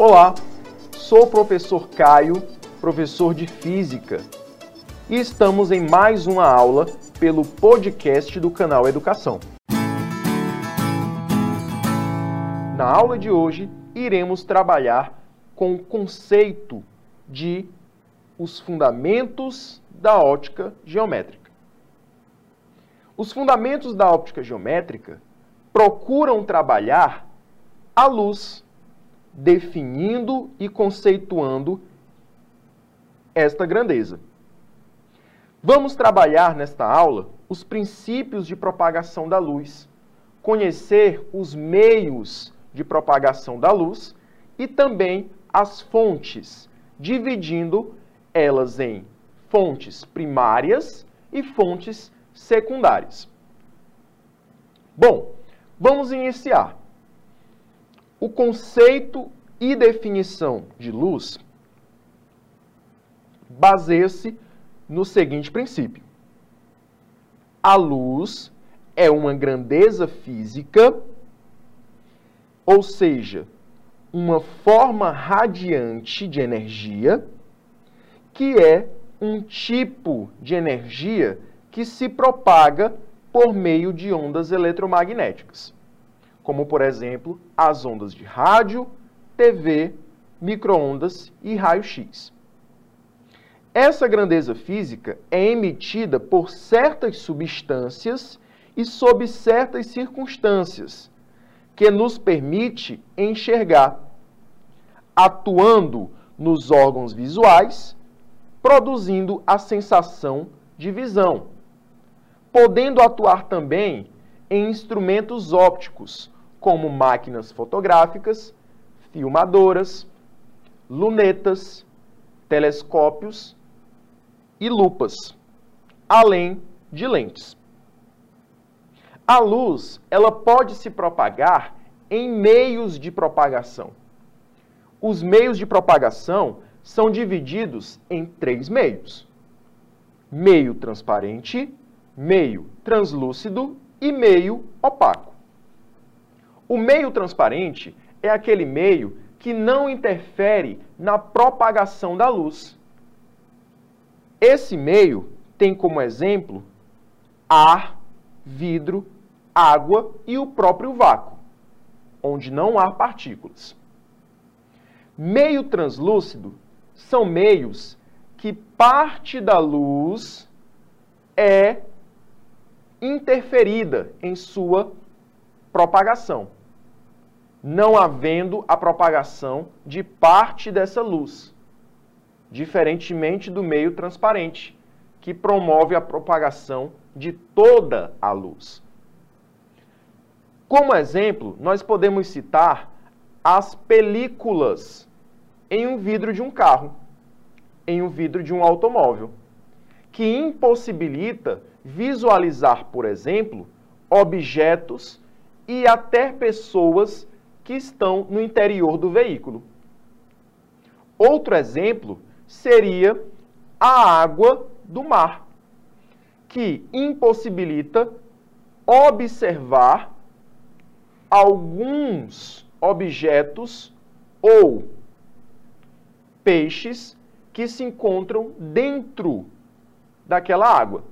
Olá, sou o professor Caio, professor de Física, e estamos em mais uma aula pelo podcast do canal Educação. Na aula de hoje, iremos trabalhar com o conceito de os fundamentos da ótica geométrica. Os fundamentos da óptica geométrica procuram trabalhar a luz definindo e conceituando esta grandeza. Vamos trabalhar nesta aula os princípios de propagação da luz, conhecer os meios de propagação da luz e também as fontes, dividindo elas em fontes primárias e fontes secundárias. Bom, vamos iniciar. O conceito e definição de luz baseia-se no seguinte princípio: a luz é uma grandeza física, ou seja, uma forma radiante de energia, que é um tipo de energia que se propaga por meio de ondas eletromagnéticas como por exemplo as ondas de rádio, TV, microondas e raio-x. Essa grandeza física é emitida por certas substâncias e sob certas circunstâncias, que nos permite enxergar, atuando nos órgãos visuais, produzindo a sensação de visão, podendo atuar também em instrumentos ópticos, como máquinas fotográficas, filmadoras, lunetas, telescópios e lupas, além de lentes. A luz, ela pode se propagar em meios de propagação. Os meios de propagação são divididos em três meios: meio transparente, meio translúcido e meio opaco. O meio transparente é aquele meio que não interfere na propagação da luz. Esse meio tem como exemplo ar, vidro, água e o próprio vácuo, onde não há partículas. Meio translúcido são meios que parte da luz é interferida em sua propagação não havendo a propagação de parte dessa luz, diferentemente do meio transparente, que promove a propagação de toda a luz. Como exemplo, nós podemos citar as películas em um vidro de um carro, em um vidro de um automóvel, que impossibilita visualizar, por exemplo, objetos e até pessoas que estão no interior do veículo. Outro exemplo seria a água do mar, que impossibilita observar alguns objetos ou peixes que se encontram dentro daquela água,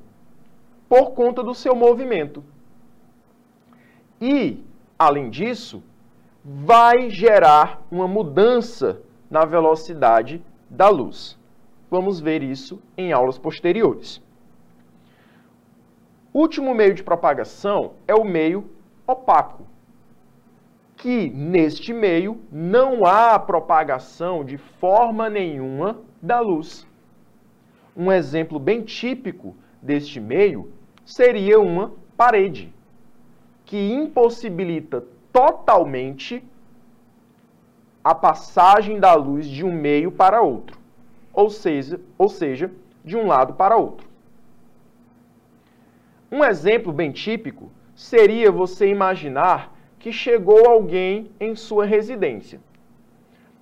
por conta do seu movimento. E, além disso, vai gerar uma mudança na velocidade da luz. Vamos ver isso em aulas posteriores. Último meio de propagação é o meio opaco, que neste meio não há propagação de forma nenhuma da luz. Um exemplo bem típico deste meio seria uma parede, que impossibilita totalmente a passagem da luz de um meio para outro, ou seja, ou seja, de um lado para outro. Um exemplo bem típico seria você imaginar que chegou alguém em sua residência,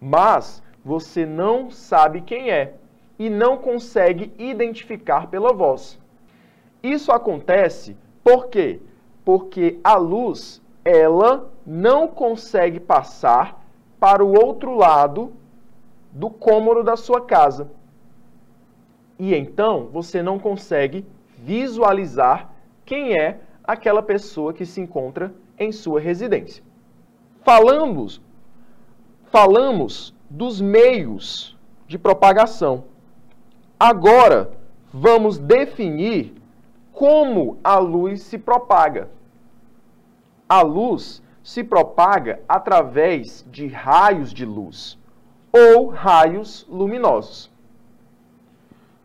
mas você não sabe quem é e não consegue identificar pela voz. Isso acontece por quê? Porque a luz ela não consegue passar para o outro lado do cômodo da sua casa. E então você não consegue visualizar quem é aquela pessoa que se encontra em sua residência. Falamos, falamos dos meios de propagação. Agora, vamos definir como a luz se propaga. A luz se propaga através de raios de luz ou raios luminosos.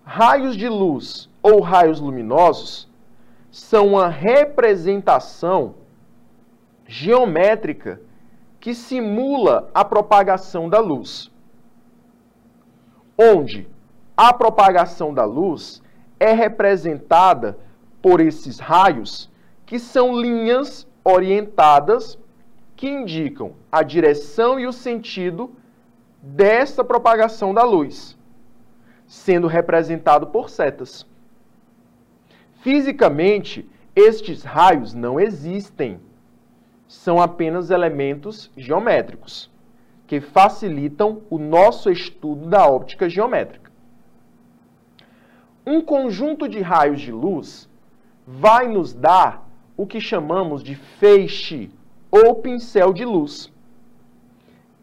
Raios de luz ou raios luminosos são uma representação geométrica que simula a propagação da luz, onde a propagação da luz é representada por esses raios, que são linhas orientadas que indicam a direção e o sentido dessa propagação da luz, sendo representado por setas. Fisicamente, estes raios não existem. São apenas elementos geométricos que facilitam o nosso estudo da óptica geométrica. Um conjunto de raios de luz vai nos dar o que chamamos de feixe ou pincel de luz,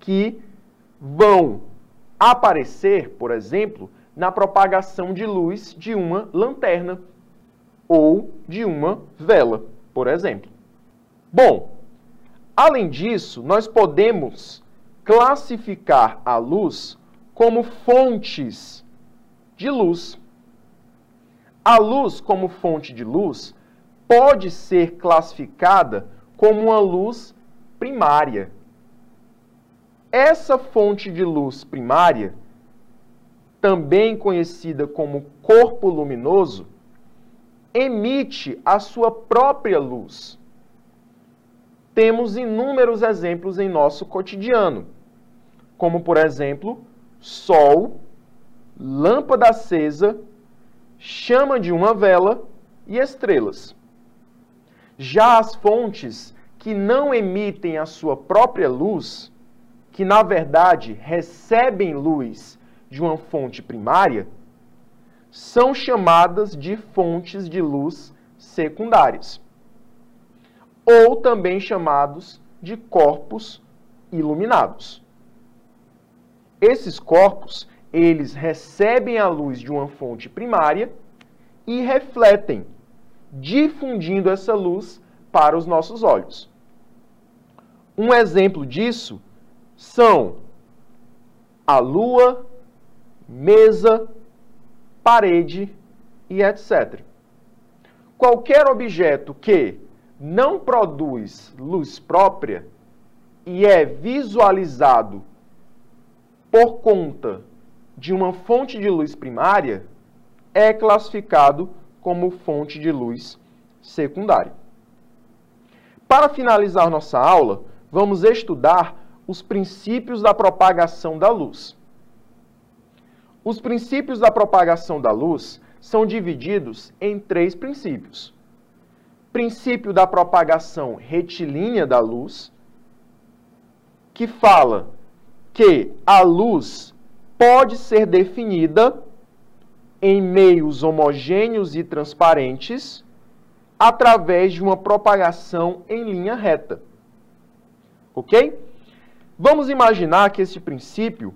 que vão aparecer, por exemplo, na propagação de luz de uma lanterna ou de uma vela, por exemplo. Bom, além disso, nós podemos classificar a luz como fontes de luz. A luz, como fonte de luz, pode ser classificada como uma luz primária. Essa fonte de luz primária, também conhecida como corpo luminoso, emite a sua própria luz. Temos inúmeros exemplos em nosso cotidiano, como, por exemplo, sol, lâmpada acesa, chama de uma vela e estrelas. Já as fontes que não emitem a sua própria luz, que na verdade recebem luz de uma fonte primária, são chamadas de fontes de luz secundárias, ou também chamados de corpos iluminados. Esses corpos, eles recebem a luz de uma fonte primária e refletem, difundindo essa luz para os nossos olhos. Um exemplo disso são a lua, mesa, parede e etc. Qualquer objeto que não produz luz própria e é visualizado por conta de uma fonte de luz primária é classificado como fonte de luz secundária. Para finalizar nossa aula, vamos estudar os princípios da propagação da luz. Os princípios da propagação da luz são divididos em três princípios. Princípio da propagação retilínea da luz, que fala que a luz pode ser definida em meios homogêneos e transparentes através de uma propagação em linha reta. Ok? Vamos imaginar que esse princípio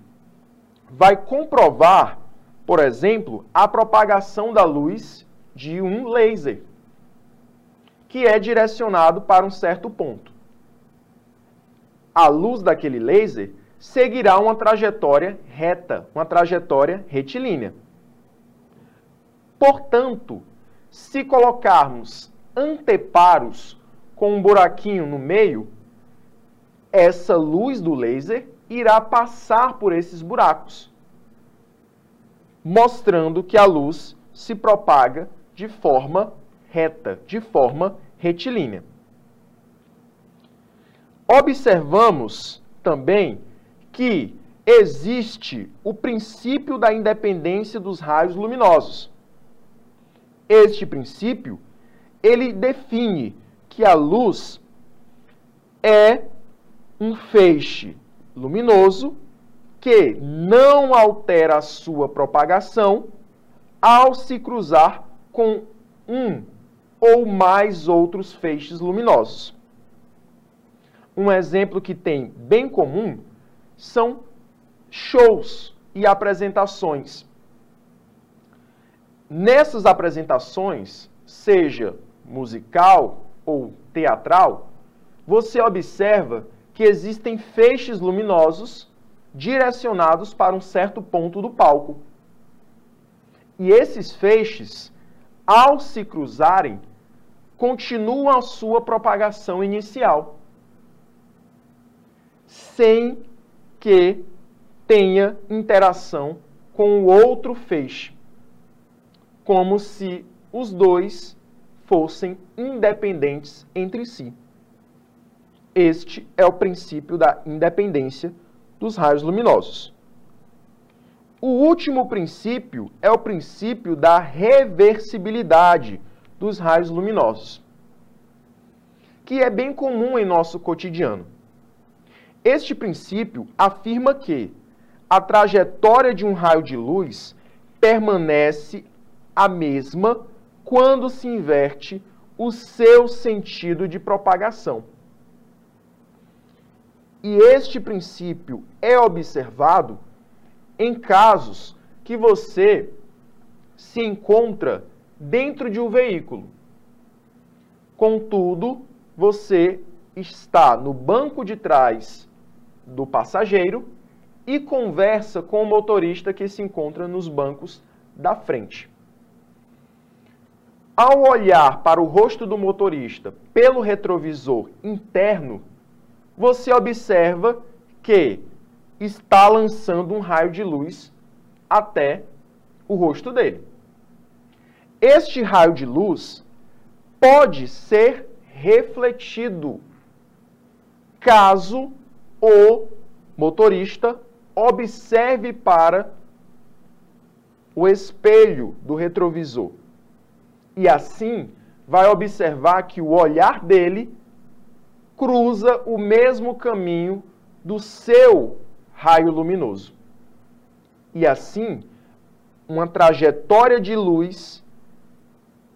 vai comprovar, por exemplo, a propagação da luz de um laser, que é direcionado para um certo ponto. A luz daquele laser seguirá uma trajetória reta, uma trajetória retilínea. Portanto, se colocarmos anteparos com um buraquinho no meio, essa luz do laser irá passar por esses buracos, mostrando que a luz se propaga de forma reta, de forma retilínea. Observamos também que existe o princípio da independência dos raios luminosos. Este princípio, ele define que a luz é um feixe luminoso que não altera a sua propagação ao se cruzar com um ou mais outros feixes luminosos. Um exemplo que tem bem comum são shows e apresentações. Nessas apresentações, seja musical ou teatral, você observa que existem feixes luminosos direcionados para um certo ponto do palco. E esses feixes, ao se cruzarem, continuam a sua propagação inicial, sem que tenha interação com o outro feixe, como se os dois fossem independentes entre si. Este é o princípio da independência dos raios luminosos. O último princípio é o princípio da reversibilidade dos raios luminosos, que é bem comum em nosso cotidiano. Este princípio afirma que a trajetória de um raio de luz permanece a mesma quando se inverte o seu sentido de propagação. E este princípio é observado em casos que você se encontra dentro de um veículo. Contudo, você está no banco de trás do passageiro e conversa com o motorista que se encontra nos bancos da frente. Ao olhar para o rosto do motorista pelo retrovisor interno, você observa que está lançando um raio de luz até o rosto dele. Este raio de luz pode ser refletido caso o motorista observe para o espelho do retrovisor. E assim vai observar que o olhar dele cruza o mesmo caminho do seu raio luminoso. E assim, uma trajetória de luz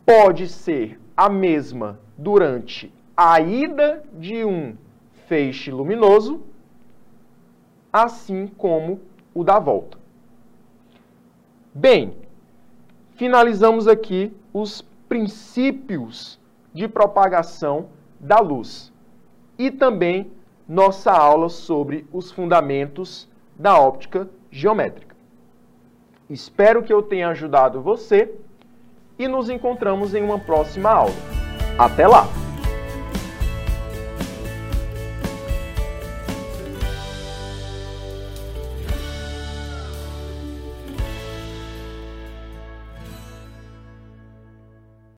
pode ser a mesma durante a ida de um feixe luminoso, assim como o da volta. Bem, finalizamos aqui os princípios de propagação da luz e também nossa aula sobre os fundamentos da óptica geométrica. Espero que eu tenha ajudado você e nos encontramos em uma próxima aula. Até lá!